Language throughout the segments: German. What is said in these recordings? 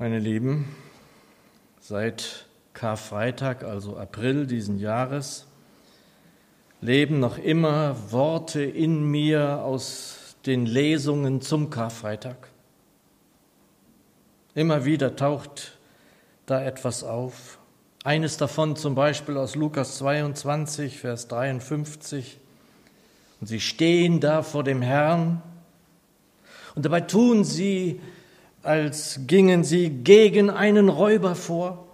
Meine Lieben, seit Karfreitag, also April diesen Jahres, leben noch immer Worte in mir aus den Lesungen zum Karfreitag. Immer wieder taucht da etwas auf. Eines davon zum Beispiel aus Lukas 22, Vers 53. Und sie stehen da vor dem Herrn und dabei tun sie als gingen sie gegen einen Räuber vor.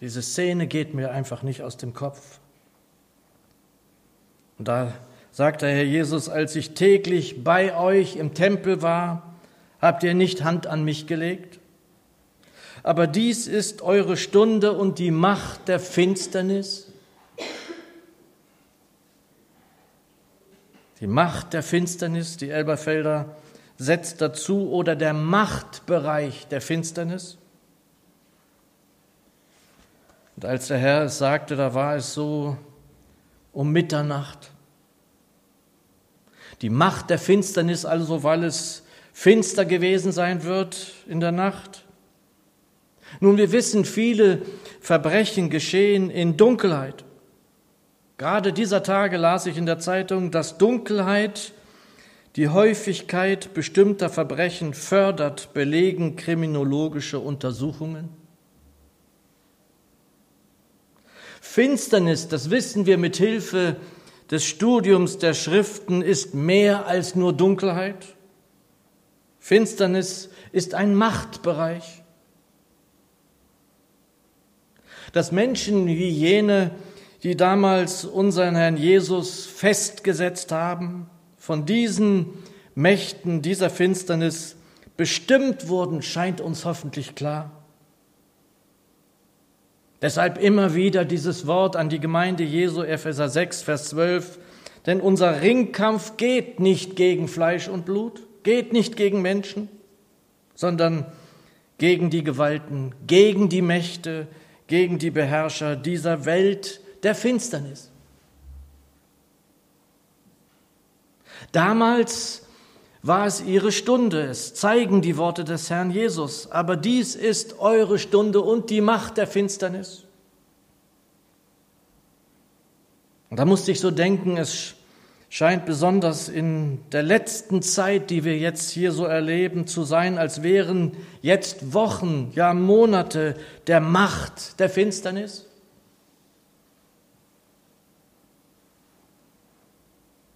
Diese Szene geht mir einfach nicht aus dem Kopf. Und da sagt der Herr Jesus, als ich täglich bei euch im Tempel war, habt ihr nicht Hand an mich gelegt? Aber dies ist eure Stunde und die Macht der Finsternis. Die Macht der Finsternis, die Elberfelder setzt dazu oder der Machtbereich der Finsternis. Und als der Herr es sagte, da war es so um Mitternacht. Die Macht der Finsternis also, weil es finster gewesen sein wird in der Nacht. Nun, wir wissen, viele Verbrechen geschehen in Dunkelheit. Gerade dieser Tage las ich in der Zeitung, dass Dunkelheit die Häufigkeit bestimmter Verbrechen fördert, belegen kriminologische Untersuchungen. Finsternis, das wissen wir mit Hilfe des Studiums der Schriften, ist mehr als nur Dunkelheit. Finsternis ist ein Machtbereich. Dass Menschen wie jene, die damals unseren Herrn Jesus festgesetzt haben, von diesen Mächten dieser Finsternis bestimmt wurden, scheint uns hoffentlich klar. Deshalb immer wieder dieses Wort an die Gemeinde Jesu, Epheser 6, Vers 12. Denn unser Ringkampf geht nicht gegen Fleisch und Blut, geht nicht gegen Menschen, sondern gegen die Gewalten, gegen die Mächte, gegen die Beherrscher dieser Welt der Finsternis. Damals war es ihre Stunde, es zeigen die Worte des Herrn Jesus, aber dies ist eure Stunde und die Macht der Finsternis. Und da musste ich so denken, es scheint besonders in der letzten Zeit, die wir jetzt hier so erleben, zu sein, als wären jetzt Wochen, ja Monate der Macht der Finsternis.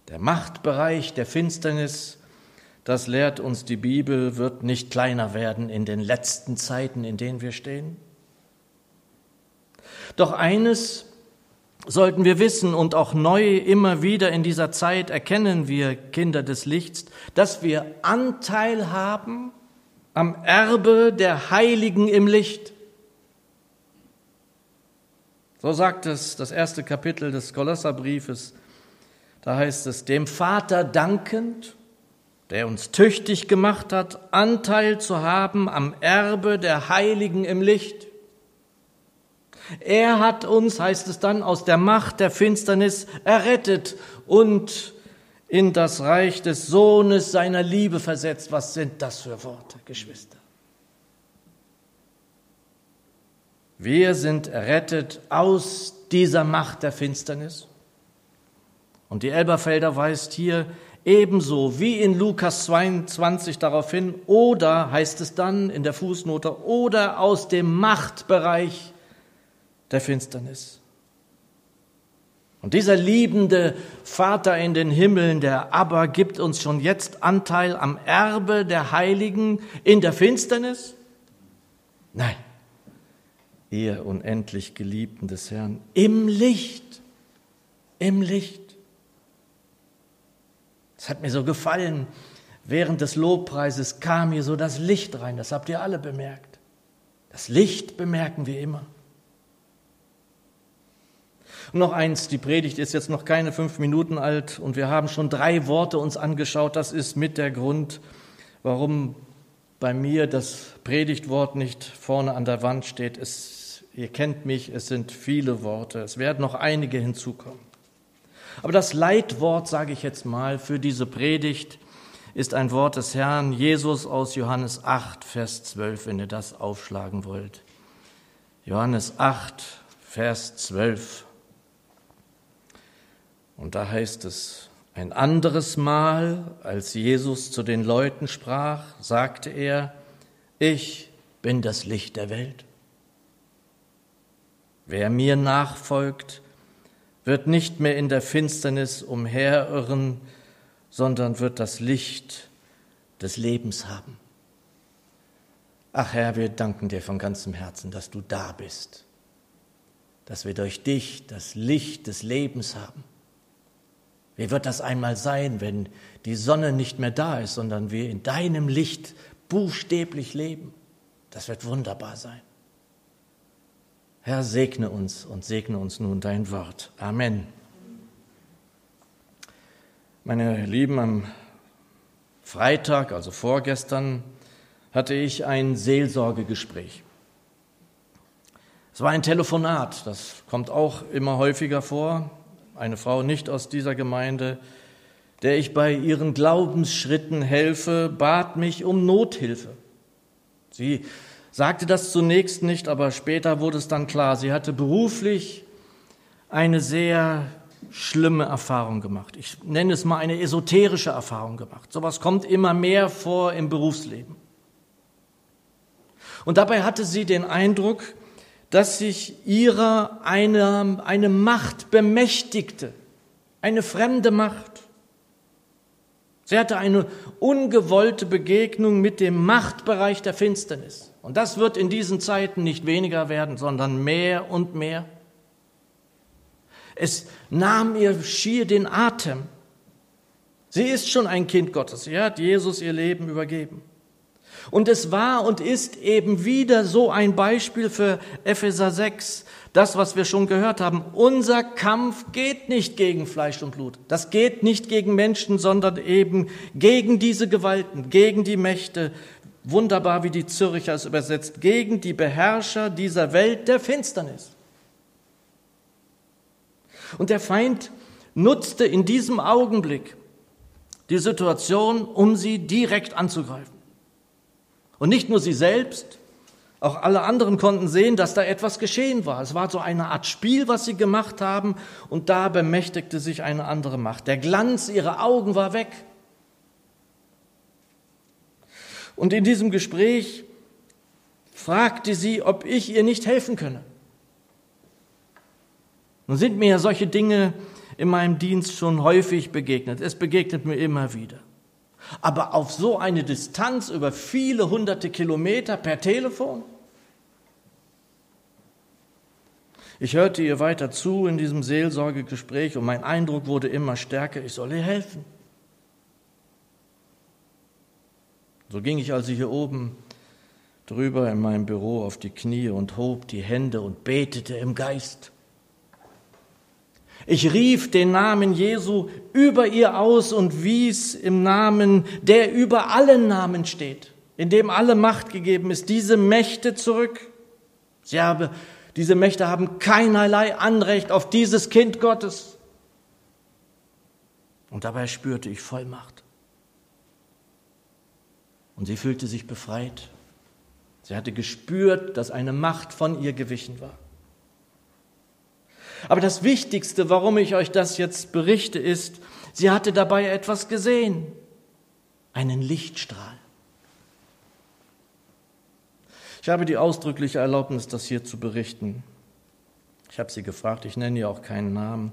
Der Machtbereich der Finsternis, das lehrt uns die Bibel, wird nicht kleiner werden in den letzten Zeiten, in denen wir stehen. Doch eines sollten wir wissen und auch neu immer wieder in dieser Zeit erkennen wir Kinder des Lichts, dass wir Anteil haben am Erbe der Heiligen im Licht. So sagt es das erste Kapitel des Kolosserbriefes da heißt es, dem Vater dankend, der uns tüchtig gemacht hat, Anteil zu haben am Erbe der Heiligen im Licht. Er hat uns, heißt es dann, aus der Macht der Finsternis errettet und in das Reich des Sohnes seiner Liebe versetzt. Was sind das für Worte, Geschwister? Wir sind errettet aus dieser Macht der Finsternis. Und die Elberfelder weist hier ebenso wie in Lukas 22 darauf hin, oder heißt es dann in der Fußnote, oder aus dem Machtbereich der Finsternis. Und dieser liebende Vater in den Himmeln, der aber gibt uns schon jetzt Anteil am Erbe der Heiligen in der Finsternis? Nein, ihr unendlich Geliebten des Herrn, im Licht, im Licht. Hat mir so gefallen, während des Lobpreises kam hier so das Licht rein, das habt ihr alle bemerkt. Das Licht bemerken wir immer. Und noch eins, die Predigt ist jetzt noch keine fünf Minuten alt und wir haben schon drei Worte uns angeschaut. Das ist mit der Grund, warum bei mir das Predigtwort nicht vorne an der Wand steht. Es, ihr kennt mich, es sind viele Worte. Es werden noch einige hinzukommen. Aber das Leitwort, sage ich jetzt mal, für diese Predigt ist ein Wort des Herrn, Jesus aus Johannes 8, Vers 12, wenn ihr das aufschlagen wollt. Johannes 8, Vers 12. Und da heißt es, ein anderes Mal, als Jesus zu den Leuten sprach, sagte er, ich bin das Licht der Welt. Wer mir nachfolgt, wird nicht mehr in der Finsternis umherirren, sondern wird das Licht des Lebens haben. Ach Herr, wir danken dir von ganzem Herzen, dass du da bist, dass wir durch dich das Licht des Lebens haben. Wie wird das einmal sein, wenn die Sonne nicht mehr da ist, sondern wir in deinem Licht buchstäblich leben? Das wird wunderbar sein. Herr, segne uns und segne uns nun dein Wort. Amen. Meine Lieben, am Freitag, also vorgestern, hatte ich ein Seelsorgegespräch. Es war ein Telefonat, das kommt auch immer häufiger vor eine Frau nicht aus dieser Gemeinde, der ich bei ihren Glaubensschritten helfe, bat mich um Nothilfe. Sie sagte das zunächst nicht, aber später wurde es dann klar. Sie hatte beruflich eine sehr schlimme Erfahrung gemacht. Ich nenne es mal eine esoterische Erfahrung gemacht. Sowas kommt immer mehr vor im Berufsleben. Und dabei hatte sie den Eindruck, dass sich ihrer eine, eine Macht bemächtigte, eine fremde Macht. Sie hatte eine ungewollte Begegnung mit dem Machtbereich der Finsternis. Und das wird in diesen Zeiten nicht weniger werden, sondern mehr und mehr. Es nahm ihr schier den Atem. Sie ist schon ein Kind Gottes. Sie hat Jesus ihr Leben übergeben. Und es war und ist eben wieder so ein Beispiel für Epheser 6, das, was wir schon gehört haben. Unser Kampf geht nicht gegen Fleisch und Blut. Das geht nicht gegen Menschen, sondern eben gegen diese Gewalten, gegen die Mächte. Wunderbar, wie die Zürcher es übersetzt, gegen die Beherrscher dieser Welt der Finsternis. Und der Feind nutzte in diesem Augenblick die Situation, um sie direkt anzugreifen. Und nicht nur sie selbst, auch alle anderen konnten sehen, dass da etwas geschehen war. Es war so eine Art Spiel, was sie gemacht haben, und da bemächtigte sich eine andere Macht. Der Glanz ihrer Augen war weg. Und in diesem Gespräch fragte sie, ob ich ihr nicht helfen könne. Nun sind mir ja solche Dinge in meinem Dienst schon häufig begegnet. Es begegnet mir immer wieder. Aber auf so eine Distanz über viele hunderte Kilometer per Telefon? Ich hörte ihr weiter zu in diesem Seelsorgegespräch und mein Eindruck wurde immer stärker, ich soll ihr helfen. So ging ich also hier oben drüber in meinem Büro auf die Knie und hob die Hände und betete im Geist. Ich rief den Namen Jesu über ihr aus und wies im Namen, der über allen Namen steht, in dem alle Macht gegeben ist, diese Mächte zurück. Sie habe, diese Mächte haben keinerlei Anrecht auf dieses Kind Gottes. Und dabei spürte ich Vollmacht. Und sie fühlte sich befreit. Sie hatte gespürt, dass eine Macht von ihr gewichen war. Aber das Wichtigste, warum ich euch das jetzt berichte, ist, sie hatte dabei etwas gesehen, einen Lichtstrahl. Ich habe die ausdrückliche Erlaubnis, das hier zu berichten. Ich habe sie gefragt, ich nenne ihr auch keinen Namen.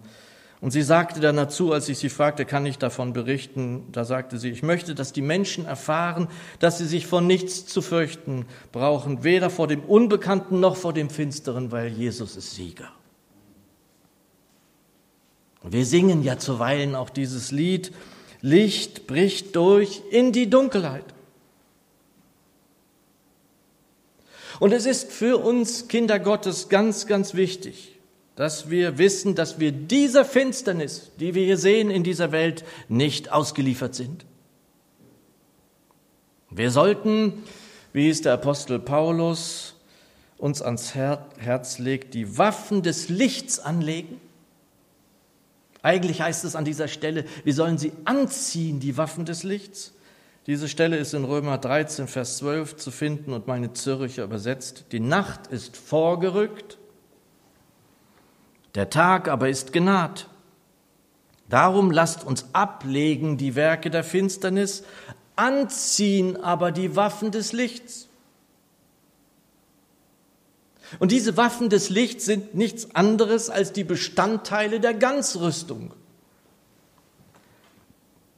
Und sie sagte dann dazu, als ich sie fragte, kann ich davon berichten, da sagte sie, ich möchte, dass die Menschen erfahren, dass sie sich vor nichts zu fürchten brauchen, weder vor dem Unbekannten noch vor dem Finsteren, weil Jesus ist Sieger. Wir singen ja zuweilen auch dieses Lied, Licht bricht durch in die Dunkelheit. Und es ist für uns Kinder Gottes ganz, ganz wichtig, dass wir wissen, dass wir dieser Finsternis, die wir hier sehen in dieser Welt, nicht ausgeliefert sind. Wir sollten, wie es der Apostel Paulus uns ans Herz legt, die Waffen des Lichts anlegen eigentlich heißt es an dieser Stelle, wir sollen sie anziehen, die Waffen des Lichts, Diese Stelle ist in Römer 13, Vers 12 zu finden und meine Zürcher übersetzt. Die Nacht ist vorgerückt, der Tag aber ist genaht. Darum lasst uns ablegen die Werke der Finsternis, anziehen aber die Waffen des Lichts. Und diese Waffen des Lichts sind nichts anderes als die Bestandteile der Ganzrüstung,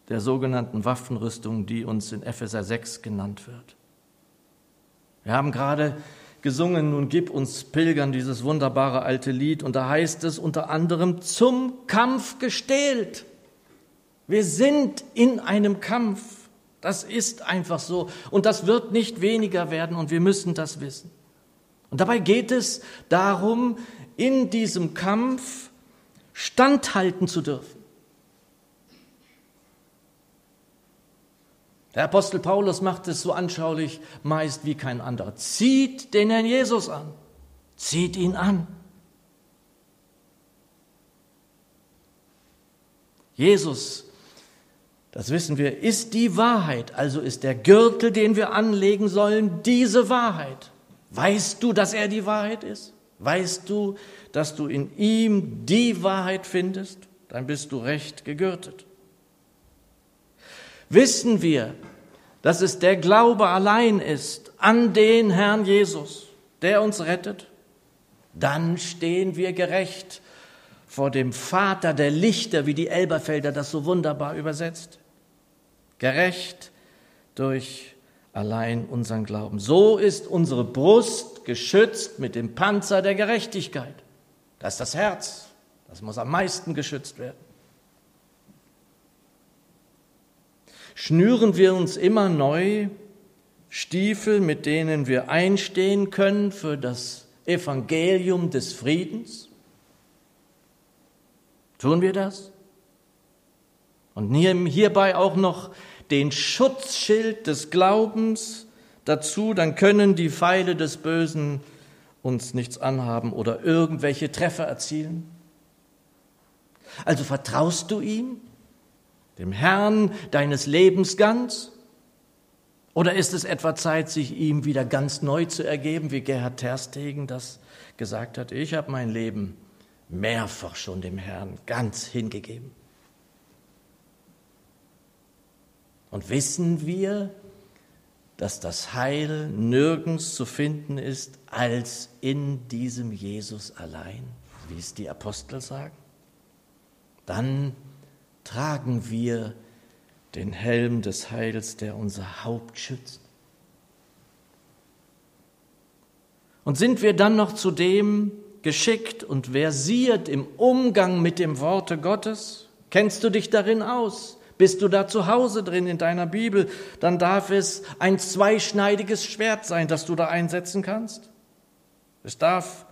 der sogenannten Waffenrüstung, die uns in Epheser 6 genannt wird. Wir haben gerade gesungen, nun gib uns Pilgern dieses wunderbare alte Lied, und da heißt es unter anderem zum Kampf gestählt. Wir sind in einem Kampf. Das ist einfach so. Und das wird nicht weniger werden und wir müssen das wissen. Und dabei geht es darum, in diesem Kampf standhalten zu dürfen. Der Apostel Paulus macht es so anschaulich meist wie kein anderer. Zieht den Herrn Jesus an. Zieht ihn an. Jesus, das wissen wir, ist die Wahrheit, also ist der Gürtel, den wir anlegen sollen, diese Wahrheit. Weißt du, dass er die Wahrheit ist? Weißt du, dass du in ihm die Wahrheit findest? Dann bist du recht gegürtet. Wissen wir, dass es der Glaube allein ist an den Herrn Jesus, der uns rettet? Dann stehen wir gerecht vor dem Vater der Lichter, wie die Elberfelder das so wunderbar übersetzt. Gerecht durch allein unseren Glauben. So ist unsere Brust geschützt mit dem Panzer der Gerechtigkeit. Das ist das Herz. Das muss am meisten geschützt werden. Schnüren wir uns immer neu Stiefel, mit denen wir einstehen können für das Evangelium des Friedens? Tun wir das? Und hierbei auch noch den Schutzschild des Glaubens dazu, dann können die Pfeile des Bösen uns nichts anhaben oder irgendwelche Treffer erzielen. Also vertraust du ihm, dem Herrn deines Lebens ganz? Oder ist es etwa Zeit, sich ihm wieder ganz neu zu ergeben, wie Gerhard Terstegen das gesagt hat? Ich habe mein Leben mehrfach schon dem Herrn ganz hingegeben. Und wissen wir, dass das Heil nirgends zu finden ist als in diesem Jesus allein, wie es die Apostel sagen? Dann tragen wir den Helm des Heils, der unser Haupt schützt. Und sind wir dann noch zudem geschickt und versiert im Umgang mit dem Worte Gottes? Kennst du dich darin aus? Bist du da zu Hause drin in deiner Bibel, dann darf es ein zweischneidiges Schwert sein, das du da einsetzen kannst. Es darf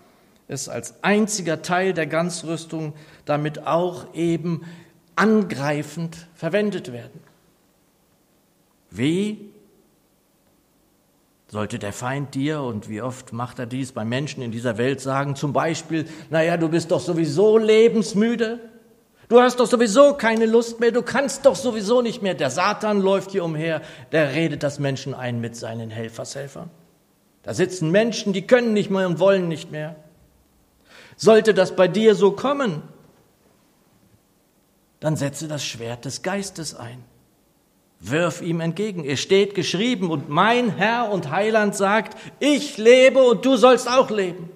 es als einziger Teil der Ganzrüstung damit auch eben angreifend verwendet werden. Wie sollte der Feind dir, und wie oft macht er dies bei Menschen in dieser Welt, sagen, zum Beispiel, naja, du bist doch sowieso lebensmüde, Du hast doch sowieso keine Lust mehr, du kannst doch sowieso nicht mehr. Der Satan läuft hier umher, der redet das Menschen ein mit seinen Helfershelfern. Da sitzen Menschen, die können nicht mehr und wollen nicht mehr. Sollte das bei dir so kommen, dann setze das Schwert des Geistes ein. Wirf ihm entgegen. Es steht geschrieben und mein Herr und Heiland sagt, ich lebe und du sollst auch leben.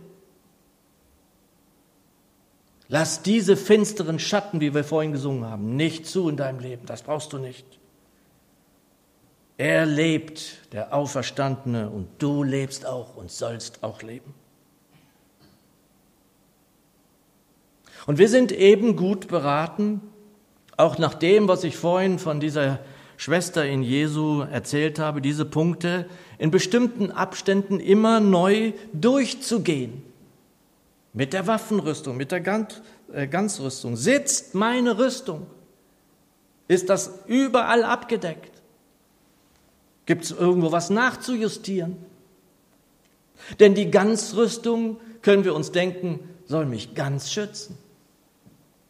Lass diese finsteren Schatten, wie wir vorhin gesungen haben, nicht zu in deinem Leben. Das brauchst du nicht. Er lebt, der Auferstandene, und du lebst auch und sollst auch leben. Und wir sind eben gut beraten, auch nach dem, was ich vorhin von dieser Schwester in Jesu erzählt habe, diese Punkte in bestimmten Abständen immer neu durchzugehen mit der Waffenrüstung, mit der äh, Ganzrüstung. Sitzt meine Rüstung? Ist das überall abgedeckt? Gibt es irgendwo was nachzujustieren? Denn die Ganzrüstung, können wir uns denken, soll mich ganz schützen.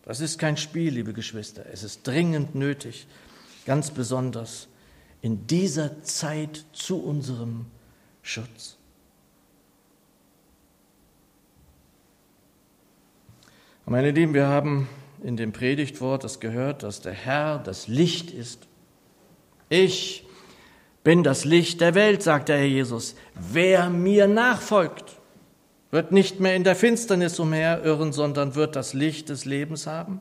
Das ist kein Spiel, liebe Geschwister. Es ist dringend nötig, ganz besonders in dieser Zeit zu unserem Schutz. Meine Lieben, wir haben in dem Predigtwort das gehört, dass der Herr das Licht ist. Ich bin das Licht der Welt, sagt der Herr Jesus. Wer mir nachfolgt, wird nicht mehr in der Finsternis umherirren, sondern wird das Licht des Lebens haben.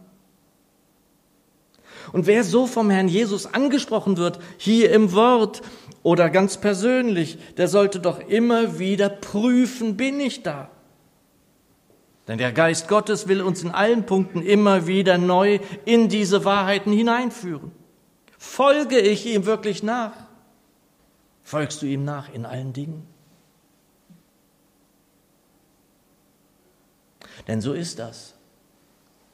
Und wer so vom Herrn Jesus angesprochen wird, hier im Wort oder ganz persönlich, der sollte doch immer wieder prüfen, bin ich da? Denn der Geist Gottes will uns in allen Punkten immer wieder neu in diese Wahrheiten hineinführen. Folge ich ihm wirklich nach? Folgst du ihm nach in allen Dingen? Denn so ist das.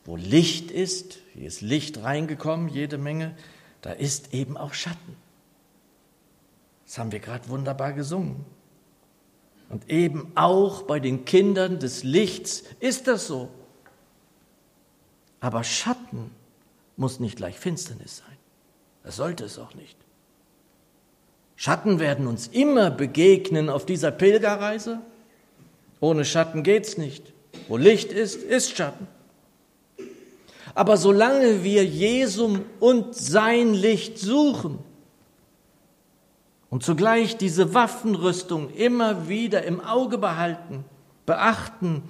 Wo Licht ist, hier ist Licht reingekommen, jede Menge, da ist eben auch Schatten. Das haben wir gerade wunderbar gesungen. Und eben auch bei den Kindern des Lichts ist das so. Aber Schatten muss nicht gleich Finsternis sein. Das sollte es auch nicht. Schatten werden uns immer begegnen auf dieser Pilgerreise. Ohne Schatten geht's nicht. Wo Licht ist, ist Schatten. Aber solange wir Jesum und sein Licht suchen, und zugleich diese Waffenrüstung immer wieder im Auge behalten, beachten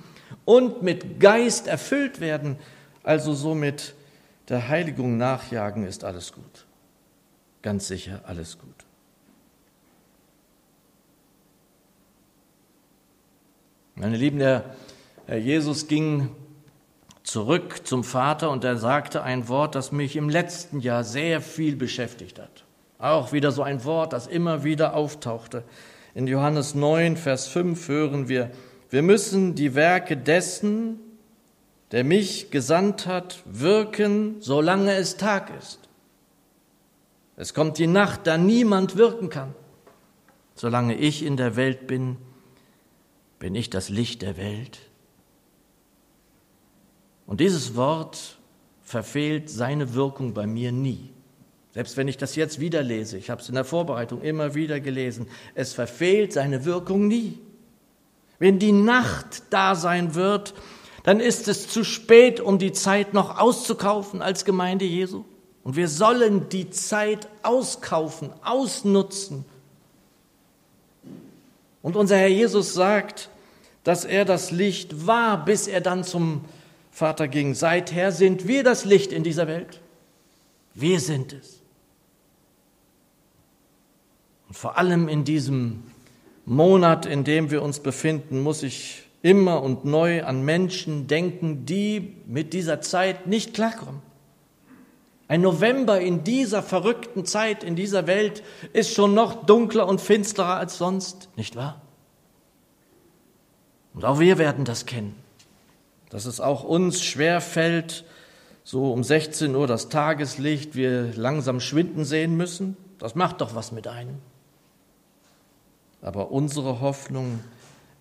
und mit Geist erfüllt werden, also somit der Heiligung nachjagen, ist alles gut. Ganz sicher alles gut. Meine Lieben, der Herr Jesus ging zurück zum Vater und er sagte ein Wort, das mich im letzten Jahr sehr viel beschäftigt hat. Auch wieder so ein Wort, das immer wieder auftauchte. In Johannes 9, Vers 5 hören wir, wir müssen die Werke dessen, der mich gesandt hat, wirken, solange es Tag ist. Es kommt die Nacht, da niemand wirken kann. Solange ich in der Welt bin, bin ich das Licht der Welt. Und dieses Wort verfehlt seine Wirkung bei mir nie. Selbst wenn ich das jetzt wieder lese, ich habe es in der Vorbereitung immer wieder gelesen, es verfehlt seine Wirkung nie. Wenn die Nacht da sein wird, dann ist es zu spät, um die Zeit noch auszukaufen als Gemeinde Jesu. Und wir sollen die Zeit auskaufen, ausnutzen. Und unser Herr Jesus sagt, dass er das Licht war, bis er dann zum Vater ging. Seither sind wir das Licht in dieser Welt. Wir sind es. Und vor allem in diesem Monat, in dem wir uns befinden, muss ich immer und neu an Menschen denken, die mit dieser Zeit nicht klarkommen. Ein November in dieser verrückten Zeit, in dieser Welt, ist schon noch dunkler und finsterer als sonst, nicht wahr? Und auch wir werden das kennen, dass es auch uns schwer fällt, so um 16 Uhr das Tageslicht wir langsam schwinden sehen müssen. Das macht doch was mit einem. Aber unsere Hoffnung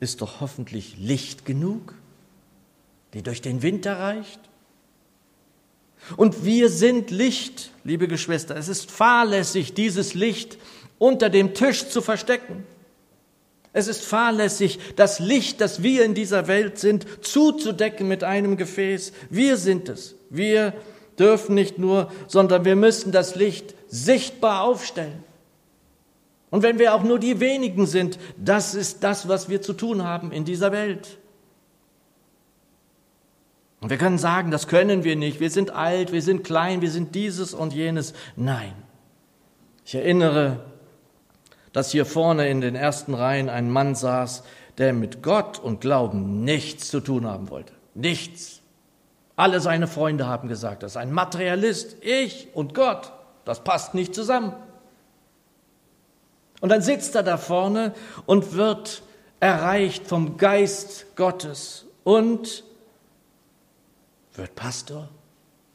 ist doch hoffentlich Licht genug, die durch den Winter reicht. Und wir sind Licht, liebe Geschwister. Es ist fahrlässig, dieses Licht unter dem Tisch zu verstecken. Es ist fahrlässig, das Licht, das wir in dieser Welt sind, zuzudecken mit einem Gefäß. Wir sind es. Wir dürfen nicht nur, sondern wir müssen das Licht sichtbar aufstellen. Und wenn wir auch nur die wenigen sind, das ist das, was wir zu tun haben in dieser Welt. Und wir können sagen, das können wir nicht, wir sind alt, wir sind klein, wir sind dieses und jenes. Nein. Ich erinnere, dass hier vorne in den ersten Reihen ein Mann saß, der mit Gott und Glauben nichts zu tun haben wollte. Nichts. Alle seine Freunde haben gesagt, das ist ein Materialist. Ich und Gott, das passt nicht zusammen. Und dann sitzt er da vorne und wird erreicht vom Geist Gottes und wird Pastor.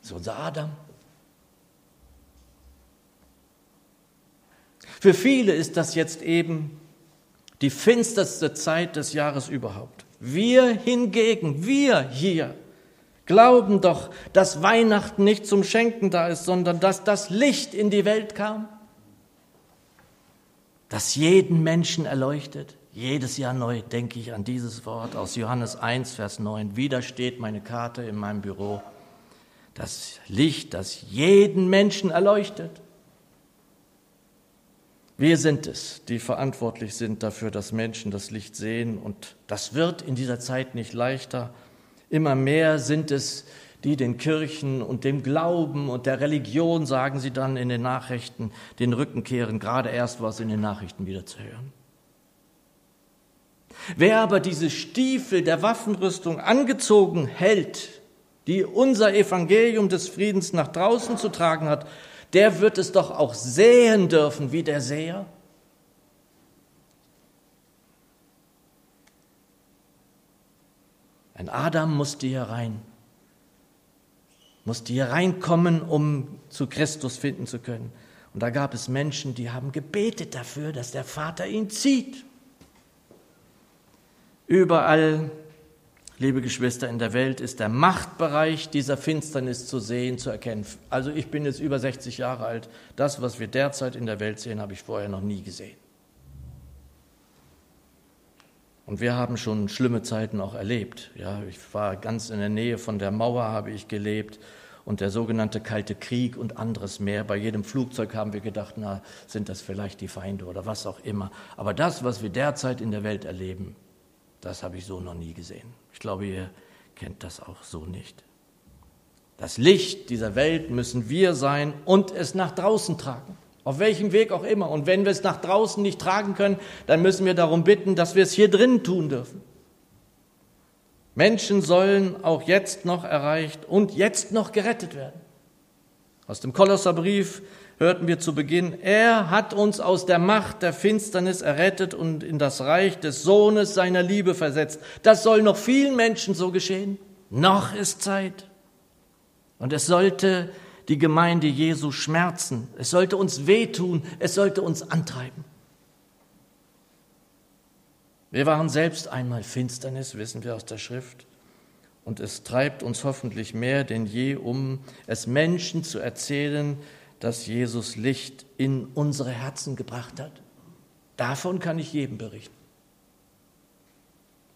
Ist unser Adam. Für viele ist das jetzt eben die finsterste Zeit des Jahres überhaupt. Wir hingegen, wir hier, glauben doch, dass Weihnachten nicht zum Schenken da ist, sondern dass das Licht in die Welt kam das jeden Menschen erleuchtet. Jedes Jahr neu denke ich an dieses Wort aus Johannes 1, Vers 9. Wieder steht meine Karte in meinem Büro. Das Licht, das jeden Menschen erleuchtet. Wir sind es, die verantwortlich sind dafür, dass Menschen das Licht sehen. Und das wird in dieser Zeit nicht leichter. Immer mehr sind es, die den Kirchen und dem Glauben und der Religion, sagen sie dann in den Nachrichten, den Rücken kehren, gerade erst was in den Nachrichten wieder zu hören. Wer aber diese Stiefel der Waffenrüstung angezogen hält, die unser Evangelium des Friedens nach draußen zu tragen hat, der wird es doch auch sehen dürfen wie der Seher. Ein Adam musste hier rein musste hier reinkommen, um zu Christus finden zu können. Und da gab es Menschen, die haben gebetet dafür, dass der Vater ihn zieht. Überall, liebe Geschwister, in der Welt ist der Machtbereich dieser Finsternis zu sehen, zu erkennen. Also ich bin jetzt über 60 Jahre alt. Das, was wir derzeit in der Welt sehen, habe ich vorher noch nie gesehen. Und wir haben schon schlimme Zeiten auch erlebt. Ja, ich war ganz in der Nähe von der Mauer, habe ich gelebt und der sogenannte Kalte Krieg und anderes mehr. Bei jedem Flugzeug haben wir gedacht, na, sind das vielleicht die Feinde oder was auch immer. Aber das, was wir derzeit in der Welt erleben, das habe ich so noch nie gesehen. Ich glaube, ihr kennt das auch so nicht. Das Licht dieser Welt müssen wir sein und es nach draußen tragen. Auf welchem Weg auch immer. Und wenn wir es nach draußen nicht tragen können, dann müssen wir darum bitten, dass wir es hier drinnen tun dürfen. Menschen sollen auch jetzt noch erreicht und jetzt noch gerettet werden. Aus dem Kolosserbrief hörten wir zu Beginn, er hat uns aus der Macht der Finsternis errettet und in das Reich des Sohnes seiner Liebe versetzt. Das soll noch vielen Menschen so geschehen. Noch ist Zeit. Und es sollte die Gemeinde Jesu schmerzen. Es sollte uns wehtun. Es sollte uns antreiben. Wir waren selbst einmal Finsternis, wissen wir aus der Schrift. Und es treibt uns hoffentlich mehr denn je um, es Menschen zu erzählen, dass Jesus Licht in unsere Herzen gebracht hat. Davon kann ich jedem berichten.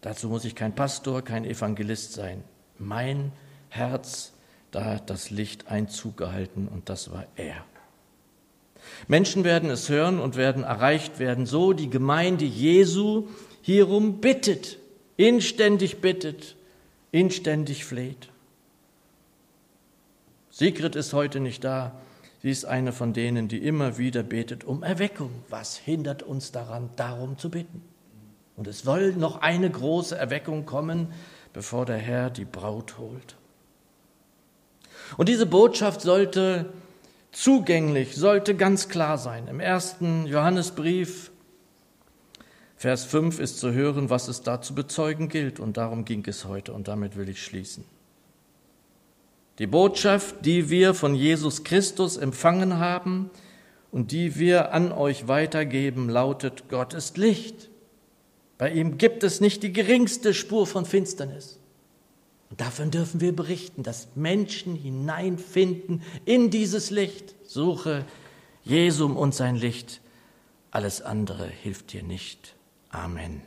Dazu muss ich kein Pastor, kein Evangelist sein. Mein Herz da hat das Licht Einzug gehalten und das war er. Menschen werden es hören und werden erreicht werden, so die Gemeinde Jesu hierum bittet, inständig bittet, inständig fleht. Sigrid ist heute nicht da. Sie ist eine von denen, die immer wieder betet um Erweckung. Was hindert uns daran, darum zu bitten? Und es soll noch eine große Erweckung kommen, bevor der Herr die Braut holt. Und diese Botschaft sollte zugänglich, sollte ganz klar sein. Im ersten Johannesbrief, Vers 5 ist zu hören, was es da zu bezeugen gilt. Und darum ging es heute und damit will ich schließen. Die Botschaft, die wir von Jesus Christus empfangen haben und die wir an euch weitergeben, lautet, Gott ist Licht. Bei ihm gibt es nicht die geringste Spur von Finsternis. Und davon dürfen wir berichten, dass Menschen hineinfinden in dieses Licht. Suche Jesum und sein Licht. Alles andere hilft dir nicht. Amen.